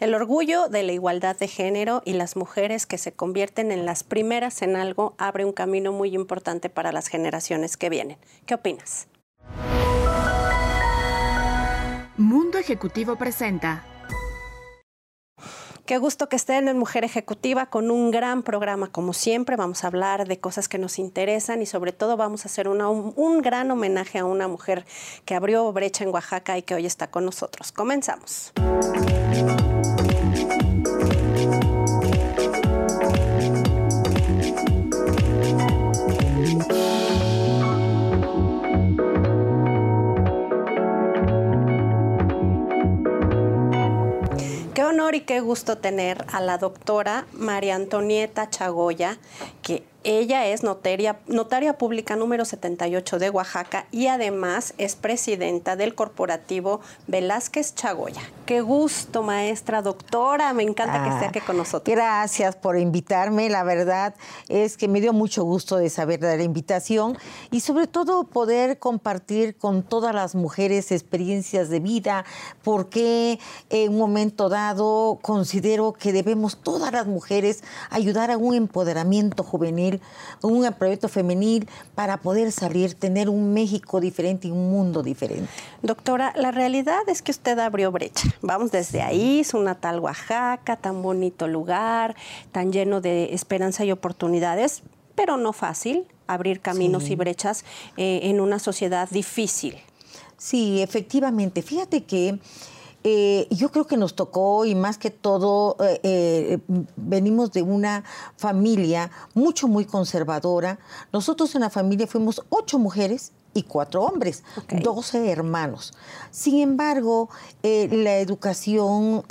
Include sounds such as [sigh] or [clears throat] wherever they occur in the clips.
El orgullo de la igualdad de género y las mujeres que se convierten en las primeras en algo abre un camino muy importante para las generaciones que vienen. ¿Qué opinas? Mundo Ejecutivo presenta Qué gusto que estén en Mujer Ejecutiva con un gran programa como siempre. Vamos a hablar de cosas que nos interesan y sobre todo vamos a hacer un gran homenaje a una mujer que abrió brecha en Oaxaca y que hoy está con nosotros. Comenzamos. Y qué gusto tener a la doctora María Antonieta Chagoya, que ella es notaria, notaria pública número 78 de Oaxaca y además es presidenta del corporativo Velázquez Chagoya. Qué gusto, maestra, doctora. Me encanta que esté aquí con nosotros. Gracias por invitarme. La verdad es que me dio mucho gusto de saber de la invitación y sobre todo poder compartir con todas las mujeres experiencias de vida, porque en un momento dado considero que debemos todas las mujeres ayudar a un empoderamiento juvenil un proyecto femenil para poder salir, tener un México diferente y un mundo diferente. Doctora, la realidad es que usted abrió brecha. Vamos desde ahí, su natal Oaxaca, tan bonito lugar, tan lleno de esperanza y oportunidades, pero no fácil abrir caminos y brechas eh, en una sociedad difícil. Sí, efectivamente. Fíjate que eh, yo creo que nos tocó y más que todo eh, eh, venimos de una familia mucho, muy conservadora. Nosotros en la familia fuimos ocho mujeres y cuatro hombres, doce hermanos. Sin embargo, la educación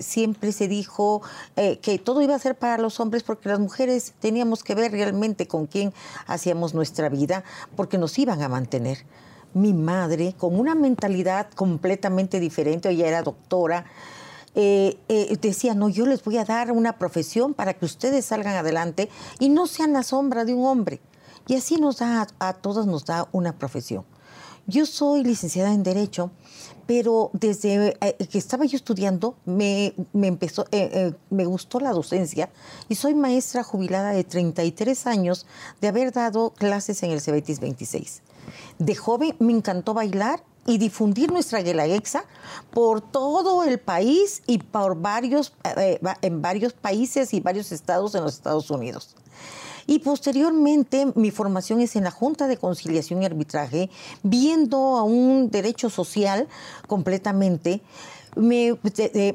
siempre se dijo que todo iba a ser para los hombres porque las mujeres teníamos que ver realmente con quién hacíamos nuestra vida porque nos iban a mantener mi madre, con una mentalidad completamente diferente, ella era doctora, eh, eh, decía, no, yo les voy a dar una profesión para que ustedes salgan adelante y no sean la sombra de un hombre. Y así nos da, a, todos nos da una profesión. Yo soy licenciada en Derecho, pero desde eh, que estaba yo estudiando me, empezó, me gustó la docencia y soy maestra jubilada de 33 años de haber dado clases en el Cebetis 26 de joven me encantó bailar y difundir nuestra guelaguetza por todo el país y por varios, eh, en varios países y varios estados en los Estados Unidos. Y posteriormente mi formación es en la Junta de Conciliación y Arbitraje, viendo a un derecho social completamente. Me,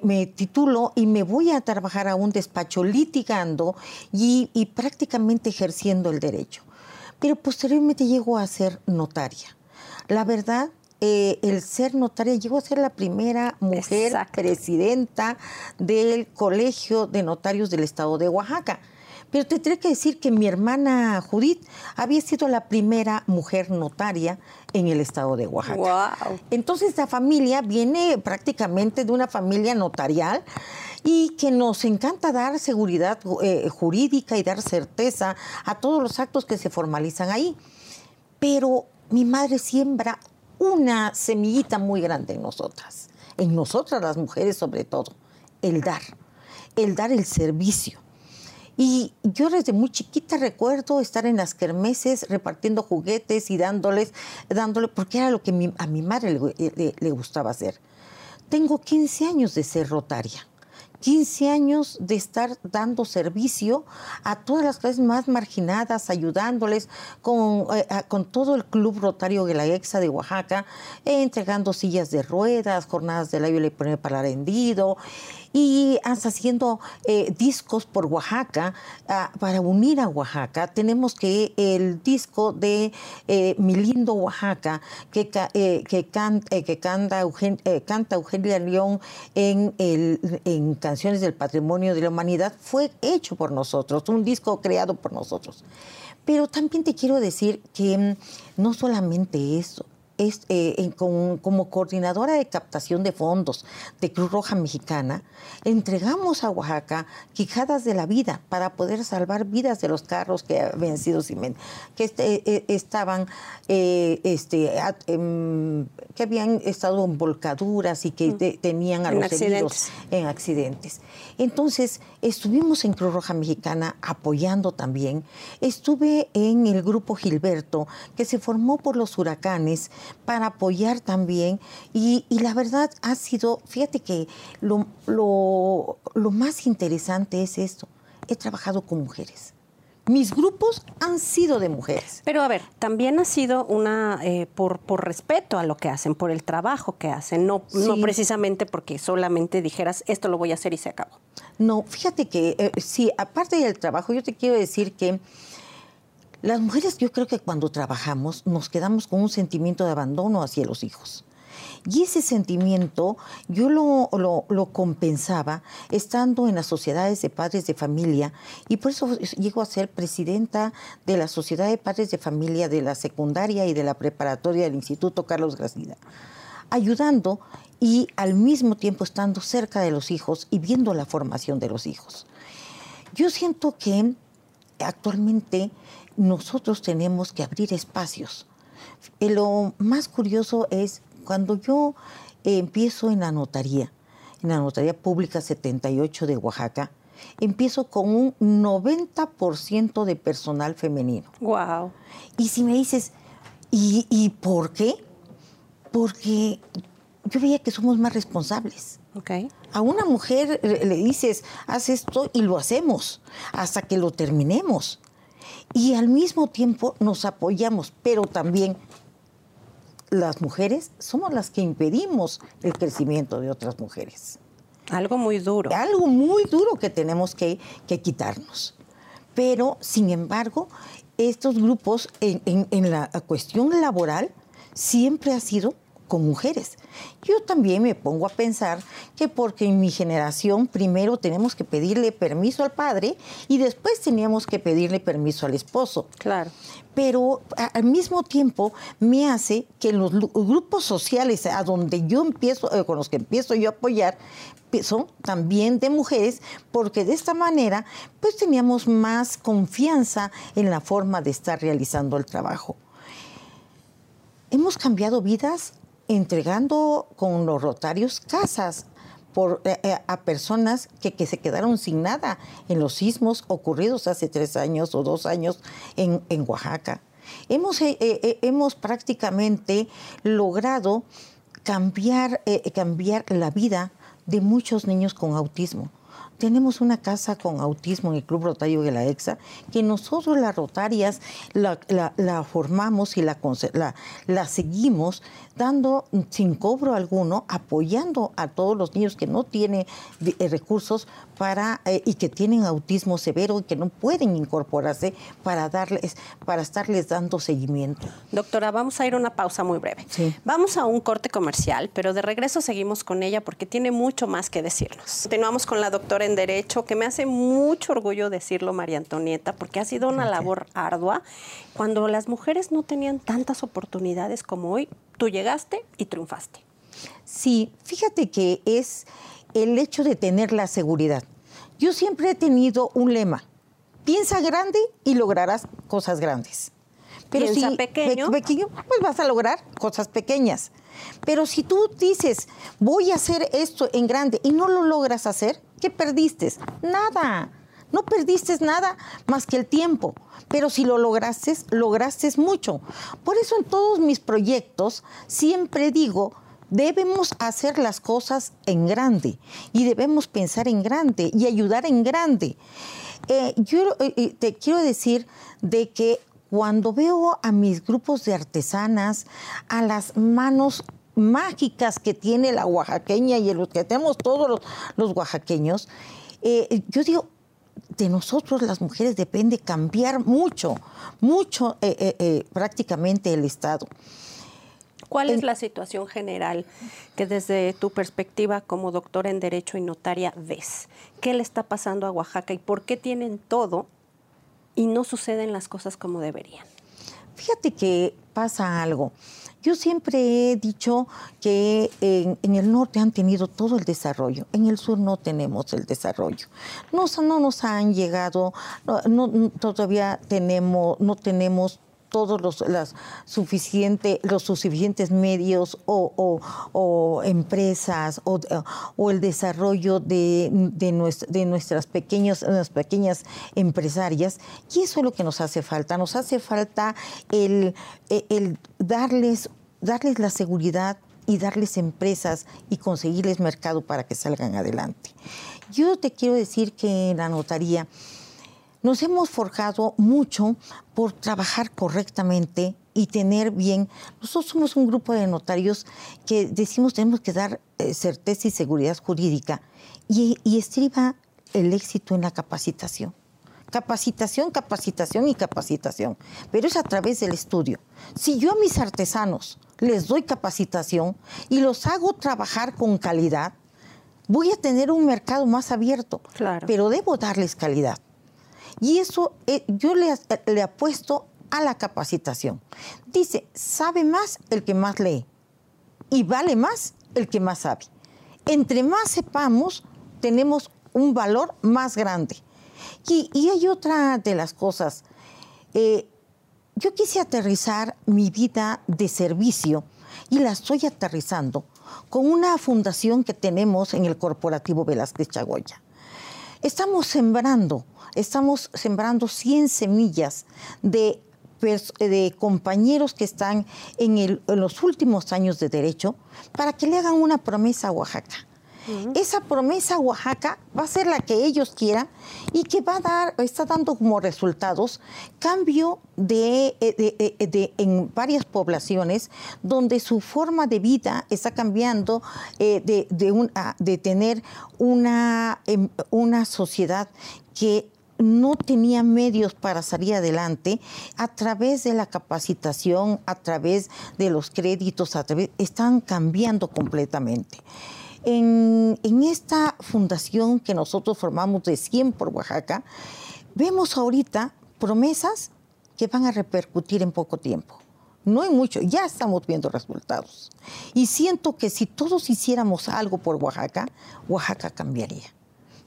me, titulo y me voy a trabajar a un despacho litigando y, y prácticamente ejerciendo el derecho pero posteriormente llegó a ser notaria. La verdad, eh, el ser notaria, llegó a ser la primera mujer presidenta del Colegio de Notarios del Estado de Oaxaca. Pero te tendré que decir que mi hermana Judith había sido la primera mujer notaria en el estado de Oaxaca. Entonces la familia viene prácticamente de una familia notarial y que nos encanta dar seguridad eh, jurídica y dar certeza a todos los actos que se formalizan ahí. Pero mi madre siembra una semillita muy grande en nosotras, en nosotras las mujeres sobre todo, el dar, el dar el servicio. Y yo desde muy chiquita recuerdo estar en las kermeses repartiendo juguetes y dándoles, dándole, porque era lo que a mi madre le, gustaba hacer. Tengo 15 años de ser rotaria. 15 años de estar dando servicio a todas las clases más marginadas, ayudándoles con, eh, con todo el Club Rotario de la EXA de Oaxaca, entregando sillas de ruedas, jornadas de la y para arendido y hasta haciendo eh, discos por Oaxaca ah, para unir a Oaxaca. Tenemos que el disco de eh, Mi lindo Oaxaca que, eh, que, canta, canta Eugenia León en Canciones del Patrimonio de la Humanidad fue hecho por nosotros, un disco creado por nosotros. Pero también te quiero decir que mm, no solamente eso, eh, como coordinadora de captación de fondos de Cruz Roja Mexicana, entregamos a Oaxaca quijadas de la vida para poder salvar vidas de los carros que habían sido que este, estaban, este, em, que habían estado en volcaduras y que tenían a los heridos en accidentes. Entonces, estuvimos en Cruz Roja Mexicana apoyando también. Estuve en el grupo Gilberto, que se formó por los huracanes para apoyar también. Y, la verdad ha sido, fíjate que lo, lo más interesante es esto. He trabajado con mujeres mis grupos han sido de mujeres. Pero a ver, también ha sido una eh, por, por respeto a lo que hacen, por el trabajo que hacen, no, no precisamente porque solamente dijeras esto lo voy a hacer y se acabó. No, fíjate que eh, sí, aparte del trabajo, yo te quiero decir que las mujeres yo creo que cuando trabajamos nos quedamos con un sentimiento de abandono hacia los hijos. Y ese sentimiento yo lo, lo, compensaba estando en las sociedades de padres de familia y por eso llego a ser presidenta de la Sociedad de Padres de Familia de la secundaria y de la preparatoria del Instituto Carlos Gracida, ayudando y al mismo tiempo estando cerca de los hijos y viendo la formación de los hijos. Yo siento que actualmente nosotros tenemos que abrir espacios. Lo más curioso es cuando yo empiezo en la notaría, en la notaría pública 78 de Oaxaca, empiezo con un 90% de personal femenino. Wow. Y si me dices, ¿y, por qué? Porque yo veía que somos más responsables. Okay. A una mujer le dices, haz esto y lo hacemos hasta que lo terminemos. Y al mismo tiempo nos apoyamos, pero también las mujeres somos las que impedimos el crecimiento de otras mujeres. Algo muy duro. Algo muy duro que tenemos que, quitarnos. Pero, sin embargo, estos grupos en, la cuestión laboral siempre ha sido con mujeres. Yo también me pongo a pensar que porque en mi generación primero tenemos que pedirle permiso al padre y después teníamos que pedirle permiso al esposo. Claro. Pero al mismo tiempo me hace que los grupos sociales a donde yo empiezo, eh, con los que empiezo yo a apoyar, son también de mujeres, porque de esta manera pues teníamos más confianza en la forma de estar realizando el trabajo. Hemos cambiado vidas entregando con los rotarios casas por, eh, eh, a personas que, se quedaron sin nada en los sismos ocurridos hace tres años o dos años en, Oaxaca. Hemos, eh, hemos prácticamente logrado cambiar, cambiar la vida de muchos niños con autismo. Tenemos una casa con autismo en el Club Rotario de la EXA, que nosotros las rotarias la, formamos y la, seguimos dando sin cobro alguno, apoyando a todos los niños que no tienen eh, recursos para eh, y que tienen autismo severo y que no pueden incorporarse para darles para estarles dando seguimiento. Doctora, vamos a ir a una pausa muy breve. Vamos a un corte comercial, pero de regreso seguimos con ella porque tiene mucho más que decirnos. Continuamos con la doctora en Derecho, que me hace mucho orgullo decirlo, María Antonieta, porque ha sido una labor ardua. Cuando las mujeres no tenían tantas oportunidades como hoy, tú llegaste y triunfaste. Sí, fíjate que es el hecho de tener la seguridad. Yo siempre he tenido un lema, piensa grande y lograrás cosas grandes. Pero piensa si pequeño, pequeño, pues vas a lograr cosas pequeñas. Pero si tú dices, voy a hacer esto en grande y no lo logras hacer, ¿qué perdiste? Nada. No perdiste nada más que el tiempo, pero si lo lograste, lograste mucho. Por eso en todos mis proyectos siempre digo, debemos hacer las cosas en grande y debemos pensar en grande y ayudar en grande. Eh, yo eh, eh, te quiero decir de que cuando veo a mis grupos de artesanas, a las manos mágicas que tiene la oaxaqueña y los que tenemos todos los, los oaxaqueños, yo digo, de nosotros las mujeres depende cambiar mucho, mucho eh, eh, eh, prácticamente el Estado. ¿Cuál es la situación general que desde tu perspectiva como doctora en Derecho y notaria ves? ¿Qué le está pasando a Oaxaca y por qué tienen todo y no suceden las cosas como deberían? Fíjate que pasa algo. Yo siempre he dicho que en, el norte han tenido todo el desarrollo, en el sur no tenemos el desarrollo. No, no nos han llegado, todavía tenemos, no tenemos todos los, las suficiente, los suficientes medios o, empresas o, el desarrollo de, de, nuestras, pequeños, pequeñas empresarias. Y eso es lo que nos hace falta. Nos hace falta el, el darles, darles la seguridad y darles empresas y conseguirles mercado para que salgan adelante. Yo te quiero decir que en la notaría nos hemos forjado mucho por trabajar correctamente y tener bien. Nosotros somos un grupo de notarios que decimos tenemos que dar eh, certeza y seguridad jurídica y, y estriba el éxito en la capacitación. Capacitación, capacitación y capacitación, pero es a través del estudio. Si yo a mis artesanos les doy capacitación y los hago trabajar con calidad, voy a tener un mercado más abierto, claro. pero debo darles calidad. Y eso eh, yo le, le apuesto a la capacitación. Dice, sabe más el que más lee y vale más el que más sabe. Entre más sepamos, tenemos un valor más grande. Y, hay otra de las cosas. Eh, yo quise aterrizar mi vida de servicio y la estoy aterrizando con una fundación que tenemos en el Corporativo Velázquez Chagoya. Estamos sembrando estamos sembrando 100 semillas de, de compañeros que están en, en, los últimos años de derecho para que le hagan una promesa a Oaxaca. Esa promesa Oaxaca va a ser la que ellos quieran y que va a dar, está dando como resultados cambio de, de, de, en varias poblaciones donde su forma de vida está cambiando eh, de, de tener una, em, una sociedad que no tenía medios para salir adelante, a través de la capacitación, a través de los créditos, a través, están cambiando completamente. En, esta fundación que nosotros formamos de 100 por Oaxaca, vemos ahorita promesas que van a repercutir en poco tiempo. No hay mucho, ya estamos viendo resultados. Y siento que si todos hiciéramos algo por Oaxaca, Oaxaca cambiaría.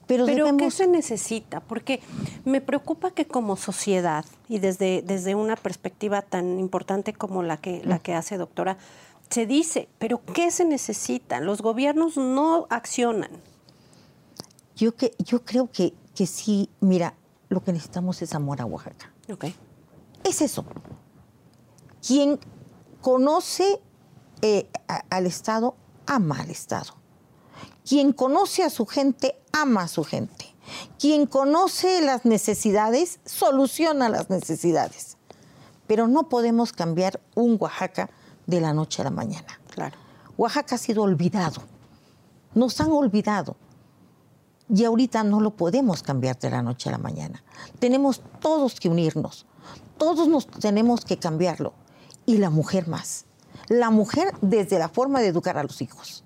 Pero, ¿qué se necesita? Porque me preocupa que como sociedad y desde, desde una perspectiva tan importante como la que, la que hace doctora, se dice, pero ¿qué se necesita? Los gobiernos no accionan. Yo, que, yo creo que, que sí, mira, lo que necesitamos es amor a Oaxaca. Okay. Es eso. Quien conoce eh, al Estado, ama al Estado. Quien conoce a su gente, ama a su gente. Quien conoce las necesidades, soluciona las necesidades. Pero no podemos cambiar un Oaxaca de la noche a la mañana. Claro. Oaxaca ha sido olvidado. Nos han olvidado. Y ahorita no lo podemos cambiar de la noche a la mañana. Tenemos todos que unirnos. Todos nos tenemos que cambiarlo. Y la mujer más. La mujer desde la forma de educar a los hijos.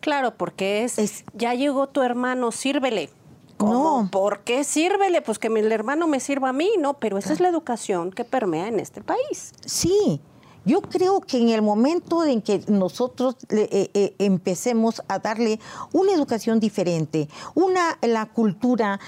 Claro, porque es, ya llegó tu hermano, sírvele. No. ¿Por qué sírvele? Pues que el hermano me sirva a mí, ¿no? Pero esa es la educación que permea en este país. Sí, yo creo que en el momento en que nosotros eh, eh, empecemos a darle una educación diferente, una la cultura,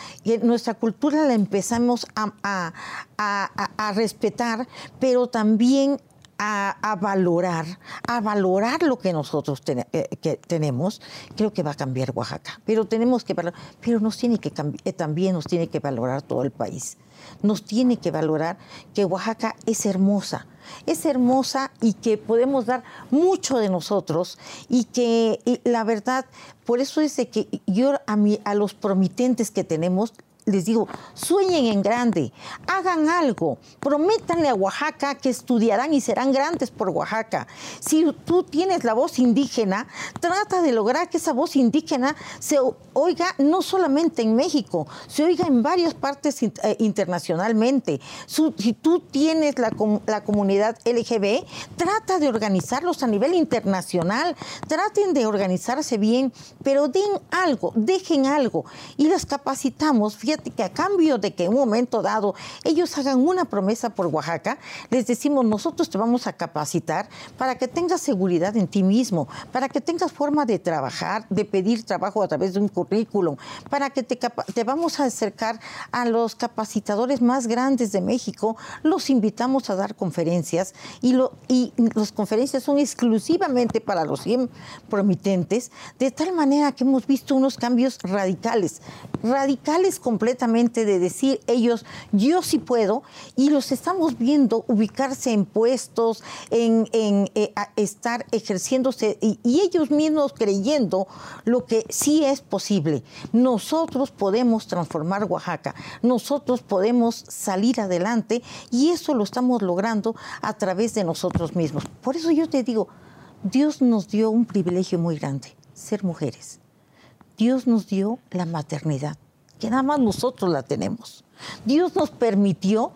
nuestra cultura la empezamos a, a respetar, pero también a, valorar, a valorar lo que nosotros eh, que tenemos, creo que va a cambiar Oaxaca. Pero tenemos que valorar, pero nos tiene que eh, también nos tiene que valorar todo el país. Nos tiene que valorar que Oaxaca es hermosa, es hermosa y que podemos dar mucho de nosotros y que la verdad, por eso es de que yo a, mí, a los promitentes que tenemos les digo, sueñen en grande, hagan algo, prométanle a Oaxaca que estudiarán y serán grandes por Oaxaca. Si tú tienes la voz indígena, trata de lograr que esa voz indígena se oiga no solamente en México, se oiga en varias partes eh, internacionalmente. si tú tienes la, la comunidad LGB, trata de organizarlos a nivel internacional, traten de organizarse bien, pero den algo, dejen algo y las capacitamos. Que a cambio de que en un momento dado ellos hagan una promesa por Oaxaca, les decimos, nosotros te vamos a capacitar para que tengas seguridad en ti mismo, para que tengas forma de trabajar, de pedir trabajo a través de un currículum, para que te, te vamos a acercar a los capacitadores más grandes de México, los invitamos a dar conferencias y, lo, y las conferencias son exclusivamente para los 100 promitentes, de tal manera que hemos visto unos cambios radicales, radicales completamente de decir ellos, yo sí puedo, y los estamos viendo ubicarse en puestos, en, eh, estar ejerciéndose, y ellos mismos creyendo lo que sí es posible. Nosotros podemos transformar Oaxaca, nosotros podemos salir adelante, y eso lo estamos logrando a través de nosotros mismos. Por eso yo te digo, Dios nos dio un privilegio muy grande, ser mujeres. Dios nos dio la maternidad, que nada más nosotros la tenemos. Dios nos permitió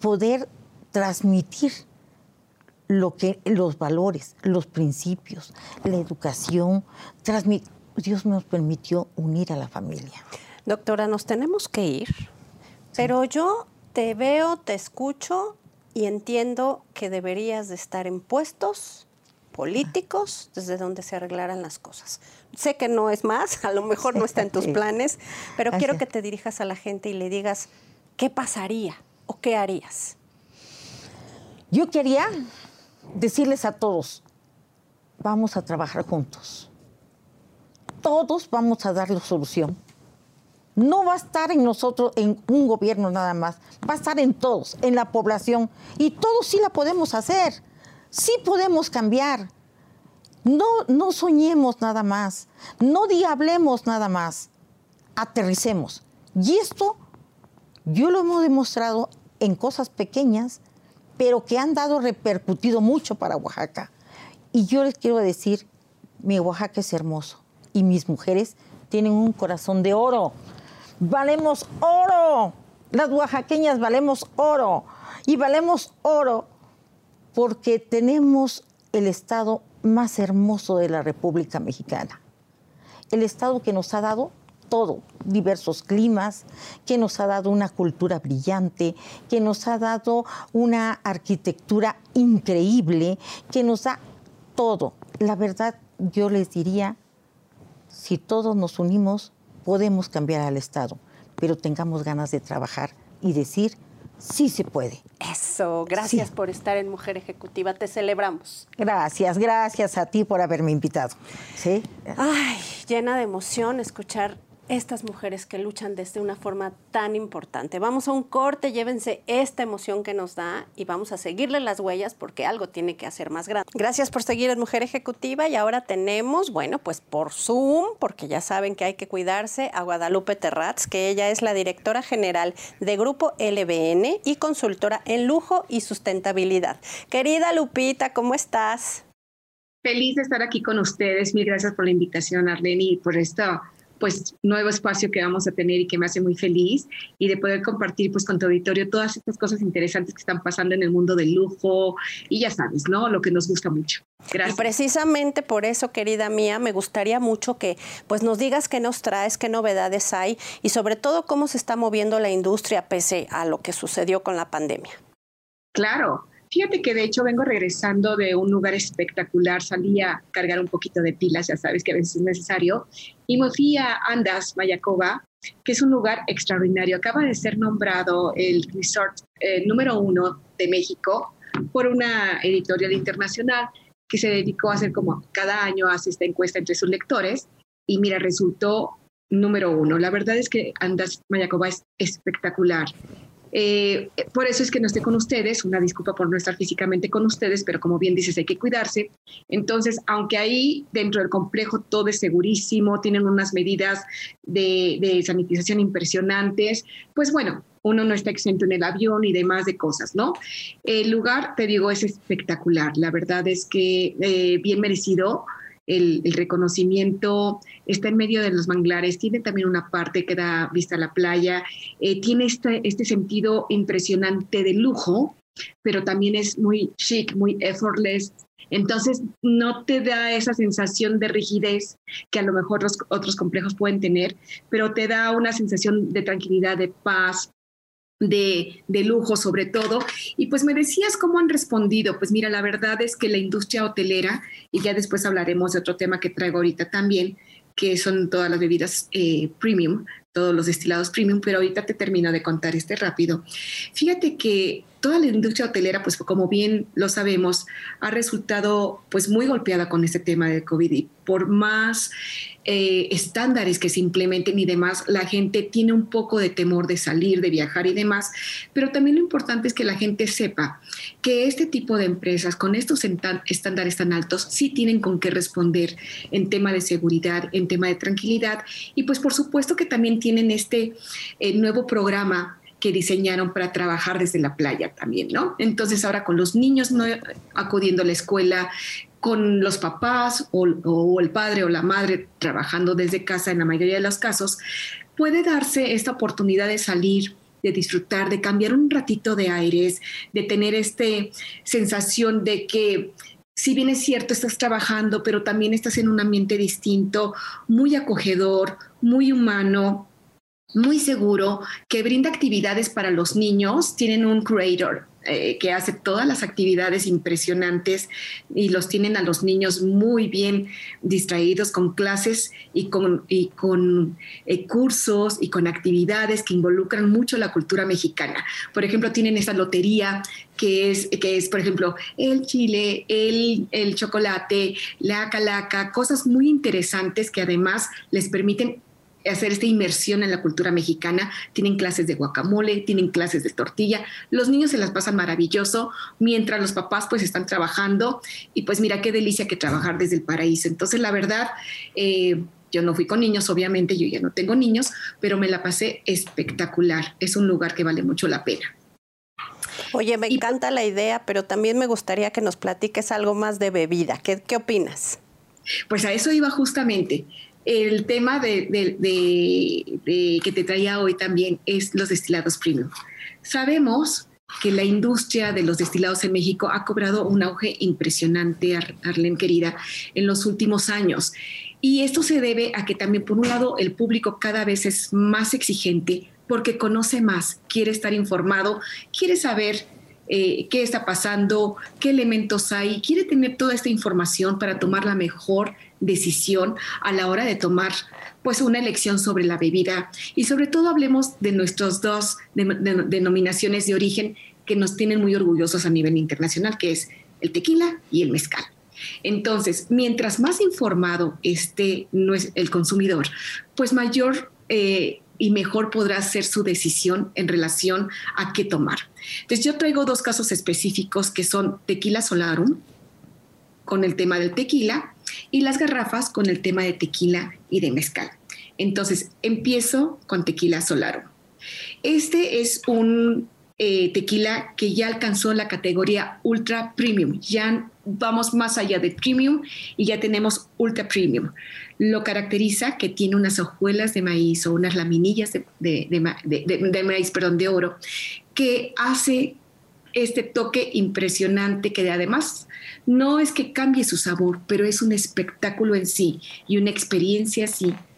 poder transmitir lo que los valores, los principios, la educación, Dios nos permitió unir a la familia. Doctora, nos tenemos que ir, pero yo te veo, te escucho y entiendo que deberías de estar en puestos políticos desde donde se arreglaran las cosas. Sé que no es más, [laughs] a lo mejor no está en tus planes, pero quiero que te dirijas a la gente y le digas qué pasaría o qué harías. Yo quería decirles a todos, vamos a trabajar juntos. Todos vamos a darle solución. No va a estar en nosotros, en un gobierno nada más, va a estar en todos, en la población. Y todos sí la podemos hacer sí podemos cambiar. No, no soñemos nada más, no diablemos nada más, aterricemos. Y esto yo lo hemos demostrado en cosas pequeñas, pero que han dado repercutido mucho para Oaxaca. Y yo les quiero decir, mi Oaxaca es hermoso y mis mujeres tienen un corazón de oro. Valemos oro. Las oaxaqueñas valemos oro. Y valemos oro porque tenemos el Estado más hermoso de la República Mexicana. El Estado que nos ha dado todo, diversos climas, que nos ha dado una cultura brillante, que nos ha dado una arquitectura increíble, que nos da todo. La verdad, yo les diría, si todos nos unimos, podemos cambiar al Estado, pero tengamos ganas de trabajar y decir, sí se puede. Eso, gracias por estar en Mujer Ejecutiva, te celebramos. Gracias, gracias a ti por haberme invitado. ¿Sí? Ay, llena de emoción escuchar estas mujeres que luchan desde una forma tan importante. Vamos a un corte, llévense esta emoción que nos da y vamos a seguirle las huellas porque algo tiene que hacer más grande. Gracias por seguir en Mujer Ejecutiva y ahora tenemos, bueno, pues por Zoom, porque ya saben que hay que cuidarse, a Guadalupe Terratz, que ella es la directora general de Grupo LBN y consultora en lujo y sustentabilidad. Querida Lupita, ¿cómo estás? Feliz de estar aquí con ustedes. Mil gracias por la invitación, Arlene, y por esta pues nuevo espacio que vamos a tener y que me hace muy feliz y de poder compartir pues con tu auditorio todas estas cosas interesantes que están pasando en el mundo del lujo y ya sabes, ¿no? Lo que nos gusta mucho. Gracias. Y precisamente por eso, querida mía, me gustaría mucho que pues nos digas qué nos traes, qué novedades hay y sobre todo cómo se está moviendo la industria pese a lo que sucedió con la pandemia. Claro, Fíjate que de hecho vengo regresando de un lugar espectacular, salí a cargar un poquito de pilas, ya sabes que a veces es necesario, y me fui a Andas, Mayacoba, que es un lugar extraordinario. Acaba de ser nombrado el resort eh, número uno de México por una editorial internacional que se dedicó a hacer como cada año hace esta encuesta entre sus lectores y mira, resultó número uno. La verdad es que Andas Mayacoba es espectacular. Eh, por eso es que no esté con ustedes, una disculpa por no estar físicamente con ustedes, pero como bien dices, hay que cuidarse. Entonces, aunque ahí dentro del complejo todo es segurísimo, tienen unas medidas de, de sanitización impresionantes, pues bueno, uno no está exento en el avión y demás de cosas, ¿no? El lugar, te digo, es espectacular. La verdad es que eh, bien merecido el, reconocimiento, está en medio de los manglares, tiene también una parte que da vista a la playa, eh, tiene este, este sentido impresionante de lujo, pero también es muy chic, muy effortless. Entonces, no te da esa sensación de rigidez que a lo mejor los otros complejos pueden tener, pero te da una sensación de tranquilidad, de paz, de, de, lujo sobre todo. Y pues me decías cómo han respondido. Pues mira, la verdad es que la industria hotelera, y ya después hablaremos de otro tema que traigo ahorita también, que son todas las bebidas eh, premium, todos los destilados premium, pero ahorita te termino de contar este rápido. Fíjate que toda la industria hotelera, pues como bien lo sabemos, ha resultado pues muy golpeada con este tema de COVID y por más eh, estándares que se implementen y demás, la gente tiene un poco de temor de salir, de viajar y demás, pero también lo importante es que la gente sepa que este tipo de empresas con estos estándares tan altos sí tienen con qué responder en tema de seguridad, en tema de tranquilidad. Y pues por supuesto que también tienen este eh, nuevo programa que diseñaron para trabajar desde la playa también, ¿no? Entonces ahora con los niños no acudiendo a la escuela, con los papás o, el padre o la madre trabajando desde casa en la mayoría de los casos, puede darse esta oportunidad de salir, de disfrutar, de cambiar un ratito de aires, de tener esta sensación de que si bien es cierto, estás trabajando, pero también estás en un ambiente distinto, muy acogedor, muy humano, muy seguro, que brinda actividades para los niños. Tienen un creator eh, que hace todas las actividades impresionantes y los tienen a los niños muy bien distraídos con clases y con, y con eh, cursos y con actividades que involucran mucho la cultura mexicana. Por ejemplo, tienen esa lotería que es, que es por ejemplo, el chile, el, el chocolate, la calaca, cosas muy interesantes que además les permiten hacer esta inmersión en la cultura mexicana. Tienen clases de guacamole, tienen clases de tortilla. Los niños se las pasan maravilloso mientras los papás pues están trabajando y pues mira qué delicia que trabajar desde el paraíso. Entonces la verdad, eh, yo no fui con niños, obviamente yo ya no tengo niños, pero me la pasé espectacular. Es un lugar que vale mucho la pena. Oye, me encanta la idea, pero también me gustaría que nos platiques algo más de bebida. ¿Qué, qué opinas? Pues a eso iba justamente. El tema de, que te traía hoy también es los destilados premium. Sabemos que la industria de los destilados en México ha cobrado un auge impresionante, Arlen querida, en los últimos años. Y esto se debe a que también, por un lado, el público cada vez es más exigente porque conoce más, quiere estar informado, quiere saber eh, qué está pasando, qué elementos hay, quiere tener toda esta información para tomar la mejor decisión a la hora de tomar pues una elección sobre la bebida y sobre todo hablemos de nuestros dos denominaciones de origen que nos tienen muy orgullosos a nivel internacional, que es el tequila y el mezcal. Entonces, mientras más informado esté el consumidor, pues mayor eh, y mejor podrá ser su decisión en relación a qué tomar. Entonces, yo traigo dos casos específicos que son tequila solarum, con el tema del tequila, y las garrafas con el tema de tequila y de mezcal. Entonces, empiezo con tequila solaro. Este es un eh, tequila que ya alcanzó la categoría ultra premium. Ya vamos más allá de premium y ya tenemos ultra premium. Lo caracteriza que tiene unas hojuelas de maíz o unas laminillas de, de maíz, perdón, de oro, que hace este toque impresionante que además no es que cambie su sabor, pero es un espectáculo en sí y una experiencia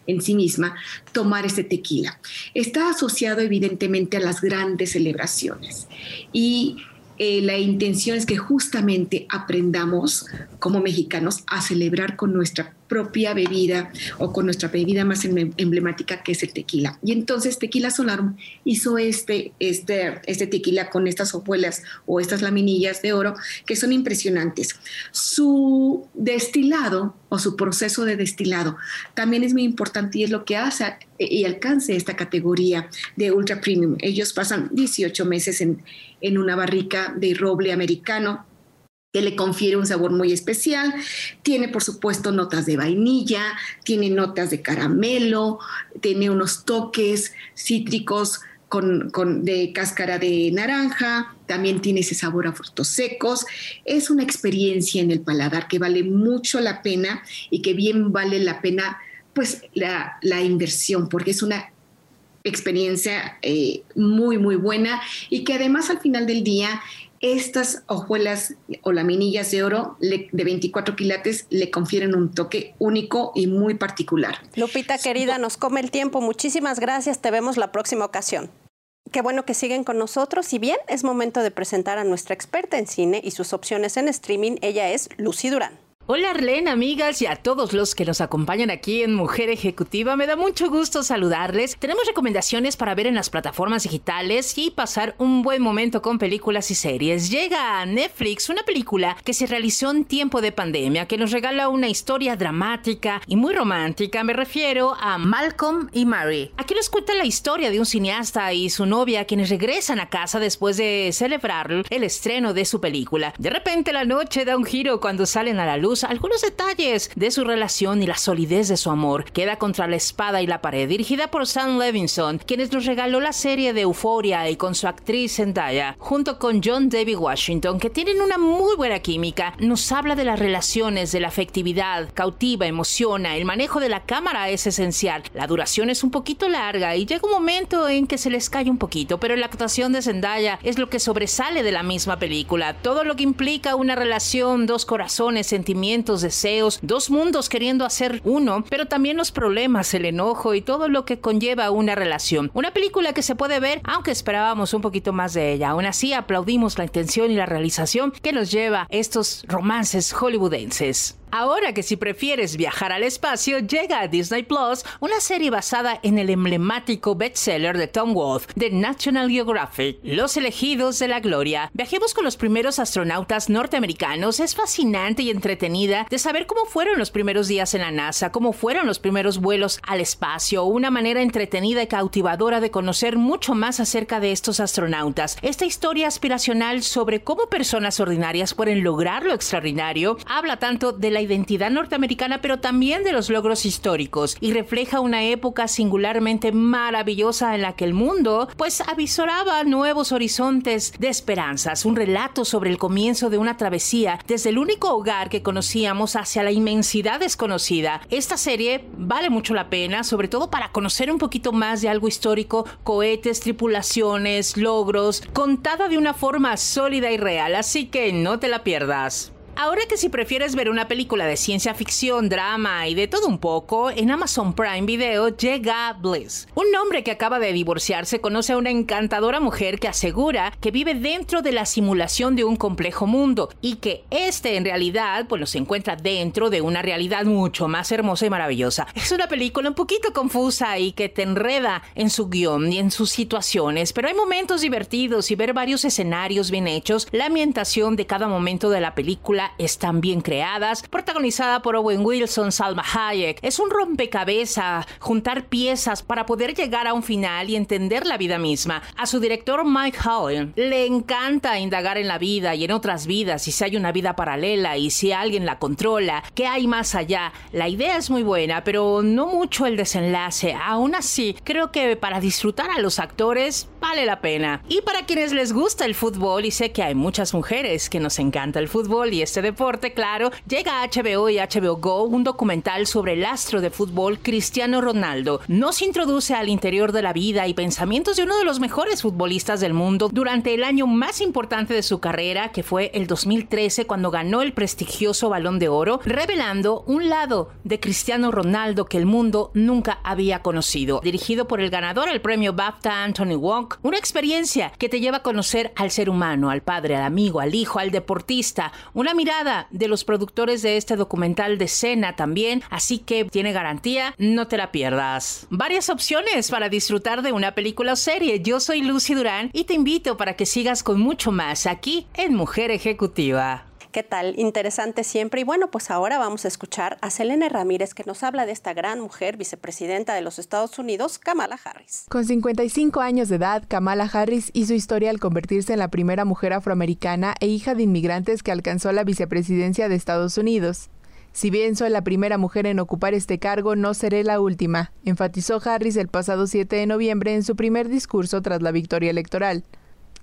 en sí misma tomar este tequila. Está asociado evidentemente a las grandes celebraciones y eh, la intención es que justamente aprendamos como mexicanos a celebrar con nuestra propia bebida o con nuestra bebida más em, emblemática que es el tequila. Y entonces Tequila Solarum hizo este, este, este tequila con estas hojuelas o estas laminillas de oro que son impresionantes. Su destilado o su proceso de destilado también es muy importante y es lo que hace y alcance esta categoría de ultra premium. Ellos pasan 18 meses en, en una barrica de roble americano que le confiere un sabor muy especial. Tiene, por supuesto, notas de vainilla, tiene notas de caramelo, tiene unos toques cítricos con, de cáscara de naranja, también tiene ese sabor a frutos secos. Es una experiencia en el paladar que vale mucho la pena y que bien vale la pena pues la, la inversión, porque es una experiencia eh, muy, muy buena y que además al final del día estas hojuelas o laminillas de oro de 24 quilates le confieren un toque único y muy particular. Lupita querida, nos come el tiempo. Muchísimas gracias. Te vemos la próxima ocasión. Qué bueno que siguen con nosotros. Y bien, es momento de presentar a nuestra experta en cine y sus opciones en streaming. Ella es Lucy Durán. Hola Arlene, amigas y a todos los que nos acompañan aquí en Mujer Ejecutiva. Me da mucho gusto saludarles. Tenemos recomendaciones para ver en las plataformas digitales y pasar un buen momento con películas y series. Llega a Netflix una película que se realizó en tiempo de pandemia, que nos regala una historia dramática y muy romántica. Me refiero a Malcolm y Mary. Aquí nos cuenta la historia de un cineasta y su novia quienes regresan a casa después de celebrar el estreno de su película. De repente la noche da un giro cuando salen a la luz algunos detalles de su relación y la solidez de su amor. Queda contra la espada y la pared, dirigida por Sam Levinson, quienes nos regaló la serie de Euphoria y con su actriz Zendaya, junto con John David Washington, que tienen una muy buena química. Nos habla de las relaciones, de la afectividad, cautiva, emociona, el manejo de la cámara es esencial. La duración es un poquito larga y llega un momento en que se les cae un poquito, pero la actuación de Zendaya es lo que sobresale de la misma película. Todo lo que implica una relación, dos corazones, sentimientos, deseos, dos mundos queriendo hacer uno, pero también los problemas, el enojo y todo lo que conlleva una relación. Una película que se puede ver, aunque esperábamos un poquito más de ella. Aún así, aplaudimos la intención y la realización que nos lleva estos romances hollywoodenses. Ahora que si prefieres viajar al espacio, llega a Disney Plus una serie basada en el emblemático bestseller de Tom Wolfe, de National Geographic, Los elegidos de la gloria. Viajemos con los primeros astronautas norteamericanos. Es fascinante y entretenida de saber cómo fueron los primeros días en la NASA, cómo fueron los primeros vuelos al espacio, una manera entretenida y cautivadora de conocer mucho más acerca de estos astronautas. Esta historia aspiracional sobre cómo personas ordinarias pueden lograr lo extraordinario habla tanto de la identidad norteamericana, pero también de los logros históricos y refleja una época singularmente maravillosa en la que el mundo pues avisoraba nuevos horizontes de esperanzas, un relato sobre el comienzo de una travesía desde el único hogar que conocíamos hacia la inmensidad desconocida. Esta serie vale mucho la pena, sobre todo para conocer un poquito más de algo histórico, cohetes, tripulaciones, logros, contada de una forma sólida y real, así que no te la pierdas. Ahora que si prefieres ver una película de ciencia ficción, drama y de todo un poco, en Amazon Prime Video llega Bliss. Un hombre que acaba de divorciarse conoce a una encantadora mujer que asegura que vive dentro de la simulación de un complejo mundo y que este en realidad pues se encuentra dentro de una realidad mucho más hermosa y maravillosa. Es una película un poquito confusa y que te enreda en su guion y en sus situaciones, pero hay momentos divertidos y ver varios escenarios bien hechos, la ambientación de cada momento de la película están bien creadas, protagonizada por Owen Wilson, Salma Hayek. Es un rompecabezas, juntar piezas para poder llegar a un final y entender la vida misma. A su director Mike Howell le encanta indagar en la vida y en otras vidas y si hay una vida paralela y si alguien la controla, qué hay más allá. La idea es muy buena, pero no mucho el desenlace. Aún así, creo que para disfrutar a los actores vale la pena. Y para quienes les gusta el fútbol, y sé que hay muchas mujeres que nos encanta el fútbol y es este deporte, claro, llega a HBO y HBO Go un documental sobre el astro de fútbol Cristiano Ronaldo. Nos introduce al interior de la vida y pensamientos de uno de los mejores futbolistas del mundo durante el año más importante de su carrera, que fue el 2013 cuando ganó el prestigioso Balón de Oro, revelando un lado de Cristiano Ronaldo que el mundo nunca había conocido. Dirigido por el ganador al premio BAFTA Anthony Wong, una experiencia que te lleva a conocer al ser humano, al padre, al amigo, al hijo, al deportista, una mirada de los productores de este documental de cena también, así que tiene garantía, no te la pierdas. Varias opciones para disfrutar de una película o serie. Yo soy Lucy Durán y te invito para que sigas con mucho más aquí en Mujer Ejecutiva. ¿Qué tal? Interesante siempre. Y bueno, pues ahora vamos a escuchar a Selene Ramírez que nos habla de esta gran mujer, vicepresidenta de los Estados Unidos, Kamala Harris. Con 55 años de edad, Kamala Harris hizo historia al convertirse en la primera mujer afroamericana e hija de inmigrantes que alcanzó la vicepresidencia de Estados Unidos. Si bien soy la primera mujer en ocupar este cargo, no seré la última, enfatizó Harris el pasado 7 de noviembre en su primer discurso tras la victoria electoral.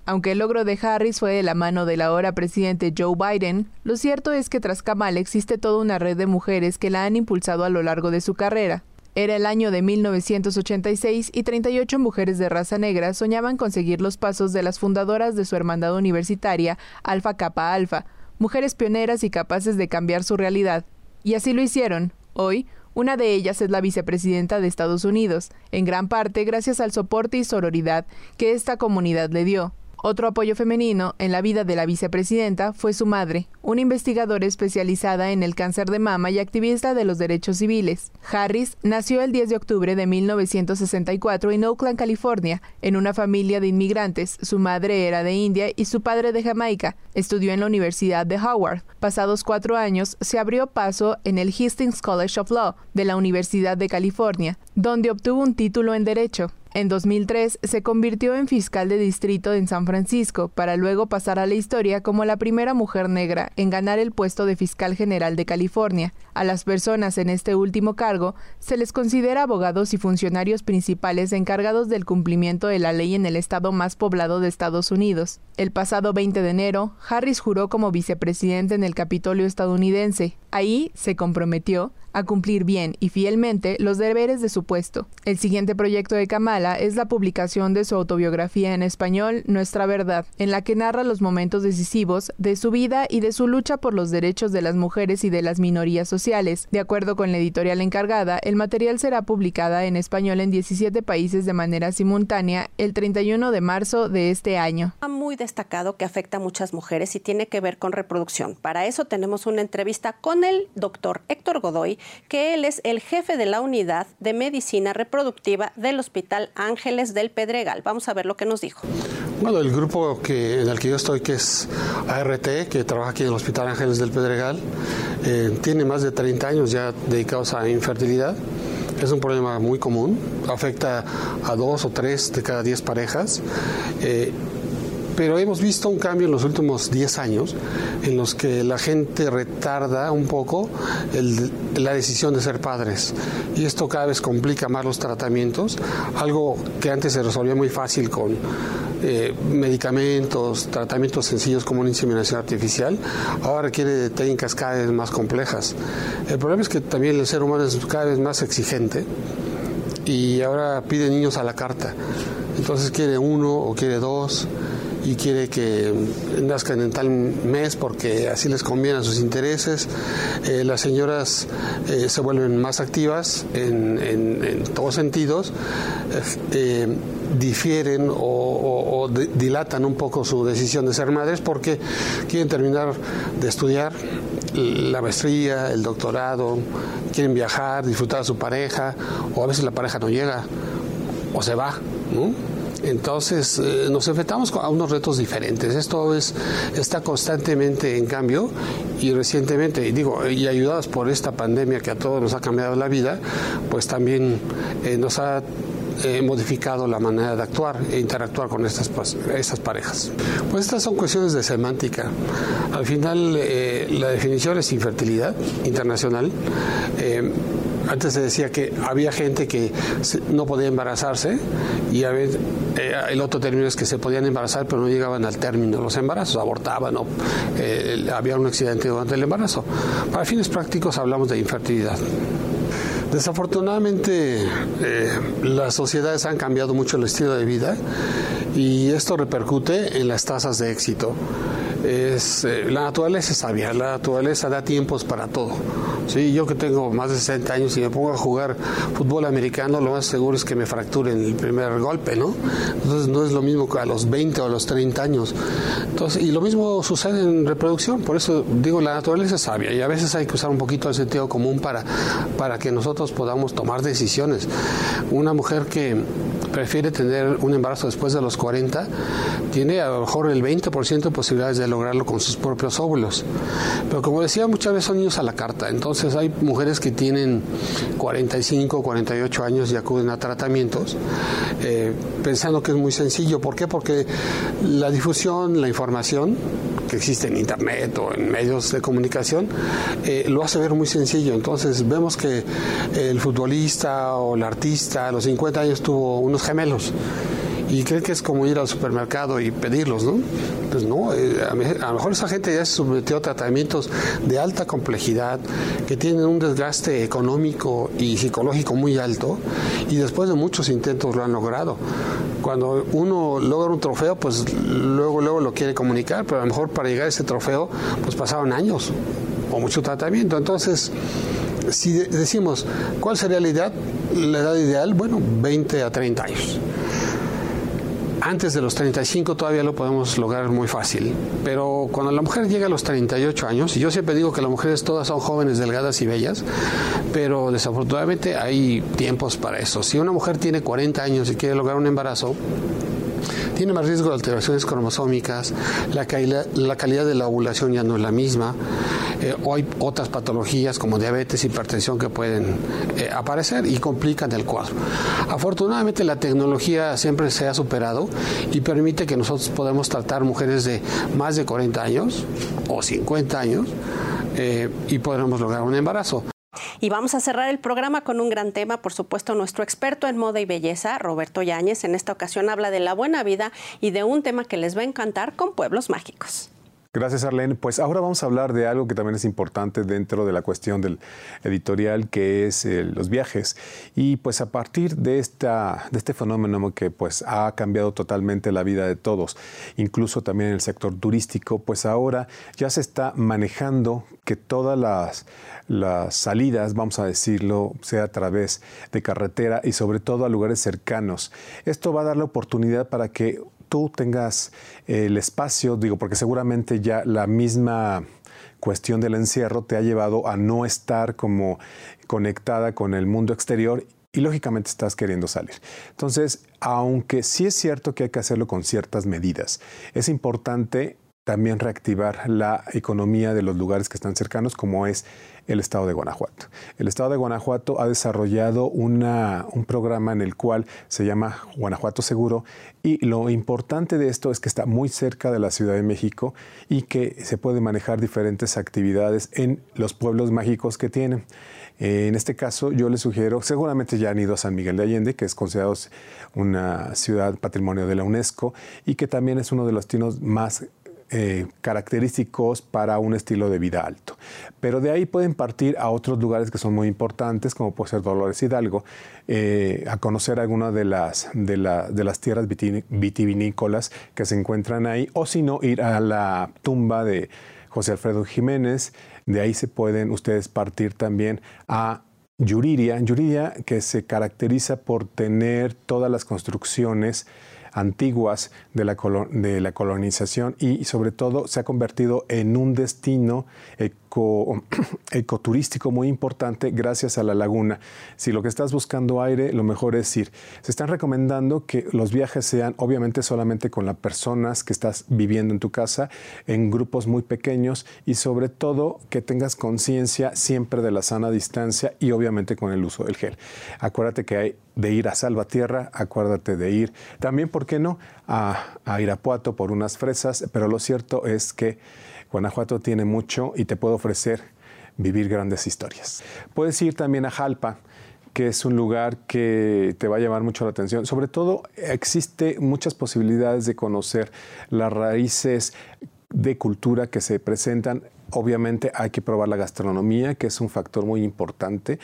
Aunque el logro de Harris fue de la mano del ahora presidente Joe Biden, lo cierto es que tras Kamala existe toda una red de mujeres que la han impulsado a lo largo de su carrera. Era el año de 1986 y 38 mujeres de raza negra soñaban con seguir los pasos de las fundadoras de su hermandad universitaria, Alpha Kappa Alpha, mujeres pioneras y capaces de cambiar su realidad. Y así lo hicieron. Hoy, una de ellas es la vicepresidenta de Estados Unidos, en gran parte gracias al soporte y sororidad que esta comunidad le dio. Otro apoyo femenino en la vida de la vicepresidenta fue su madre, una investigadora especializada en el cáncer de mama y activista de los derechos civiles. Harris nació el 10 de octubre de 1964 en Oakland, California, en una familia de inmigrantes. Su madre era de India y su padre de Jamaica. Estudió en la Universidad de Howard. Pasados cuatro años, se abrió paso en el Hastings College of Law de la Universidad de California, donde obtuvo un título en Derecho. En 2003 se convirtió en fiscal de distrito en San Francisco, para luego pasar a la historia como la primera mujer negra en ganar el puesto de fiscal general de California. A las personas en este último cargo se les considera abogados y funcionarios principales encargados del cumplimiento de la ley en el estado más poblado de Estados Unidos. El pasado 20 de enero, Harris juró como vicepresidente en el Capitolio estadounidense. Ahí se comprometió a cumplir bien y fielmente los deberes de su puesto. El siguiente proyecto de Kamala es la publicación de su autobiografía en español Nuestra Verdad, en la que narra los momentos decisivos de su vida y de su lucha por los derechos de las mujeres y de las minorías sociales. De acuerdo con la editorial encargada, el material será publicada en español en 17 países de manera simultánea el 31 de marzo de este año. Destacado que afecta a muchas mujeres y tiene que ver con reproducción. Para eso tenemos una entrevista con el doctor Héctor Godoy, que él es el jefe de la unidad de medicina reproductiva del Hospital Ángeles del Pedregal. Vamos a ver lo que nos dijo. Bueno, el grupo en el que yo estoy, que es ART, que trabaja aquí en el Hospital Ángeles del Pedregal, eh, tiene más de 30 años ya dedicados a infertilidad. Es un problema muy común, afecta a dos o tres de cada diez parejas. Eh, pero hemos visto un cambio en los últimos 10 años en los que la gente retarda un poco la decisión de ser padres y esto cada vez complica más los tratamientos, algo que antes se resolvía muy fácil con eh, medicamentos, tratamientos sencillos como una inseminación artificial, ahora requiere técnicas cada vez más complejas. El problema es que también el ser humano es cada vez más exigente y ahora pide niños a la carta. Entonces quiere uno o quiere dos y quiere que nazcan en tal mes porque así les conviene a sus intereses. Eh, las señoras eh, se vuelven más activas en, todos sentidos, eh, difieren o, dilatan un poco su decisión de ser madres porque quieren terminar de estudiar la maestría, el doctorado, quieren viajar, disfrutar a su pareja, o a veces la pareja no llega o se va. ¿no? Entonces eh, nos enfrentamos a unos retos diferentes. Esto es, está constantemente en cambio y recientemente, digo, y ayudados por esta pandemia que a todos nos ha cambiado la vida, pues también eh, nos ha eh, modificado la manera de actuar e interactuar con estas, estas parejas. Pues estas son cuestiones de semántica. Al final, la definición es infertilidad internacional antes se decía que había gente que no podía embarazarse y eh, el otro término es que se podían embarazar pero no llegaban al término los embarazos, abortaban o eh, había un accidente durante el embarazo. Para fines prácticos hablamos de infertilidad. Desafortunadamente eh, las sociedades han cambiado mucho el estilo de vida y esto repercute en las tasas de éxito eh, la naturaleza es sabia, la naturaleza da tiempos para todo. Sí, yo que tengo más de 60 años y me pongo a jugar fútbol americano, lo más seguro es que me fracturen el primer golpe, ¿no? Entonces no es lo mismo que a los 20 o a los 30 años. Entonces, y lo mismo sucede en reproducción, por eso digo, la naturaleza es sabia y a veces hay que usar un poquito el sentido común para, para que nosotros podamos tomar decisiones. Una mujer que prefiere tener un embarazo después de los 40 tiene a lo mejor el 20% de posibilidades de lograrlo con sus propios óvulos. Pero como decía, muchas veces son niños a la carta. Entonces hay mujeres que tienen 45, 48 años y acuden a tratamientos eh, pensando que es muy sencillo. ¿Por qué? Porque la difusión, la información que existe en Internet o en medios de comunicación eh, lo hace ver muy sencillo. Entonces vemos que el futbolista o el artista a los 50 años tuvo unos gemelos y creen que es como ir al supermercado y pedirlos, ¿no? Pues no, eh, a lo mejor esa gente ya se sometió a tratamientos de alta complejidad que tienen un desgaste económico y psicológico muy alto y después de muchos intentos lo han logrado. Cuando uno logra un trofeo, pues luego, luego lo quiere comunicar, pero a lo mejor para llegar a ese trofeo, pues pasaron años o mucho tratamiento. Entonces, si decimos, ¿cuál sería la edad? La edad ideal, bueno, 20 a 30 años. Antes de los 35 todavía lo podemos lograr muy fácil, pero cuando la mujer llega a los 38 años, y yo siempre digo que las mujeres todas son jóvenes, delgadas y bellas, pero desafortunadamente hay tiempos para eso. Si una mujer tiene 40 años y quiere lograr un embarazo, tiene más riesgo de alteraciones cromosómicas, la, calidad de la ovulación ya no es la misma, eh, o hay otras patologías como diabetes, hipertensión que pueden eh, aparecer y complican el cuadro. Afortunadamente la tecnología siempre se ha superado y permite que nosotros podamos tratar mujeres de más de 40 años o 50 años eh, y podremos lograr un embarazo. Y vamos a cerrar el programa con un gran tema, por supuesto, nuestro experto en moda y belleza, Roberto Yáñez, en esta ocasión habla de la buena vida y de un tema que les va a encantar con pueblos mágicos. Gracias, Arlene. Pues ahora vamos a hablar de algo que también es importante dentro de la cuestión del editorial, que es eh, los viajes. Y pues a partir de, esta, de este fenómeno que pues ha cambiado totalmente la vida de todos, incluso también en el sector turístico, pues ahora ya se está manejando que todas las, las salidas, vamos a decirlo, sea a través de carretera y sobre todo a lugares cercanos. Esto va a dar la oportunidad para que tú tengas el espacio, digo, porque seguramente ya la misma cuestión del encierro te ha llevado a no estar como conectada con el mundo exterior y lógicamente estás queriendo salir. Entonces, aunque sí es cierto que hay que hacerlo con ciertas medidas, es importante también reactivar la economía de los lugares que están cercanos, como es el estado de Guanajuato. El estado de Guanajuato ha desarrollado una, un programa en el cual se llama Guanajuato Seguro y lo importante de esto es que está muy cerca de la Ciudad de México y que se puede manejar diferentes actividades en los pueblos mágicos que tienen. En este caso, yo les sugiero, seguramente ya han ido a San Miguel de Allende, que es considerado una ciudad patrimonio de la UNESCO y que también es uno de los destinos más eh, característicos para un estilo de vida alto. Pero de ahí pueden partir a otros lugares que son muy importantes, como puede ser Dolores Hidalgo, eh, a conocer algunas de las, de, las tierras vitivinícolas que se encuentran ahí, o si no, ir a la tumba de José Alfredo Jiménez. De ahí se pueden ustedes partir también a Yuriria. Yuriria que se caracteriza por tener todas las construcciones antiguas de la, de la colonización y sobre todo se ha convertido en un destino [clears throat] ecoturístico muy importante gracias a la laguna. Si lo que estás buscando aire, lo mejor es ir. Se están recomendando que los viajes sean obviamente solamente con las personas que estás viviendo en tu casa, en grupos muy pequeños y sobre todo que tengas conciencia siempre de la sana distancia y obviamente con el uso del gel. Acuérdate que hay de ir a Salvatierra, acuérdate de ir también, ¿por qué no?, a Irapuato por unas fresas, pero lo cierto es que Guanajuato tiene mucho y te puede ofrecer vivir grandes historias. Puedes ir también a Jalpa, que es un lugar que te va a llamar mucho la atención. Sobre todo, existe muchas posibilidades de conocer las raíces de cultura que se presentan. Obviamente hay que probar la gastronomía, que es un factor muy importante.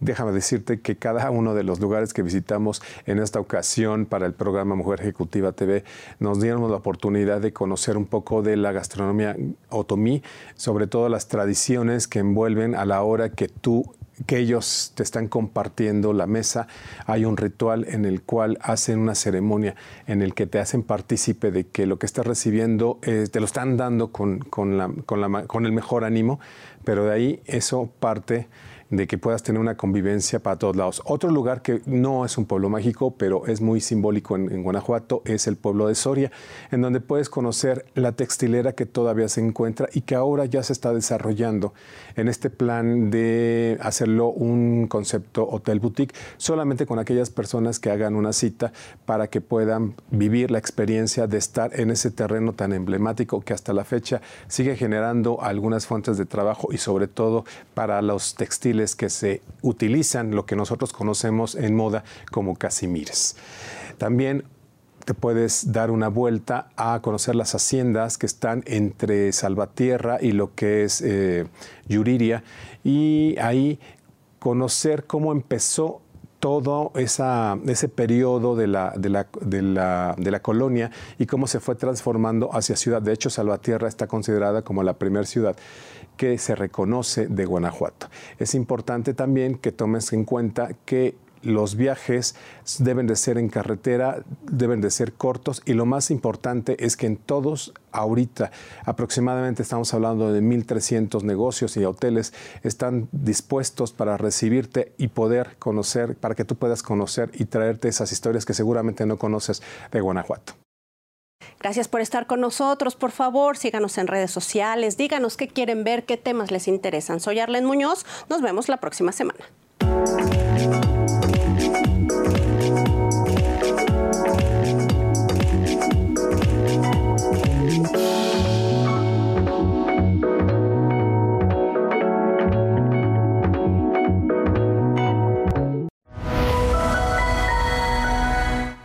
Déjame decirte que cada uno de los lugares que visitamos en esta ocasión para el programa Mujer Ejecutiva TV nos dieron la oportunidad de conocer un poco de la gastronomía otomí, sobre todo las tradiciones que envuelven a la hora que tú que ellos te están compartiendo la mesa, hay un ritual en el cual hacen una ceremonia en el que te hacen partícipe de que lo que estás recibiendo te lo están dando con, con, la, con, la, con el mejor ánimo, pero de ahí eso parte de que puedas tener una convivencia para todos lados. Otro lugar que no es un pueblo mágico, pero es muy simbólico en, Guanajuato, es el pueblo de Soria, en donde puedes conocer la textilera que todavía se encuentra y que ahora ya se está desarrollando en este plan de hacerlo un concepto hotel boutique, solamente con aquellas personas que hagan una cita para que puedan vivir la experiencia de estar en ese terreno tan emblemático que hasta la fecha sigue generando algunas fuentes de trabajo y sobre todo para los que se utilizan, lo que nosotros conocemos en moda como casimires. También te puedes dar una vuelta a conocer las haciendas que están entre Salvatierra y lo que es eh, Yuriria y ahí conocer cómo empezó todo ese periodo de, la, de, la, de la, colonia y cómo se fue transformando hacia ciudad. De hecho, Salvatierra está considerada como la primera ciudad que se reconoce de Guanajuato. Es importante también que tomes en cuenta que los viajes deben de ser en carretera, deben de ser cortos y lo más importante es que en todos ahorita aproximadamente estamos hablando de 1.300 negocios y hoteles están dispuestos para recibirte y poder conocer, para que tú puedas conocer y traerte esas historias que seguramente no conoces de Guanajuato. Gracias por estar con nosotros. Por favor, síganos en redes sociales, díganos qué quieren ver, qué temas les interesan. Soy Arlen Muñoz. Nos vemos la próxima semana.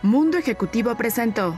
Mundo Ejecutivo presentó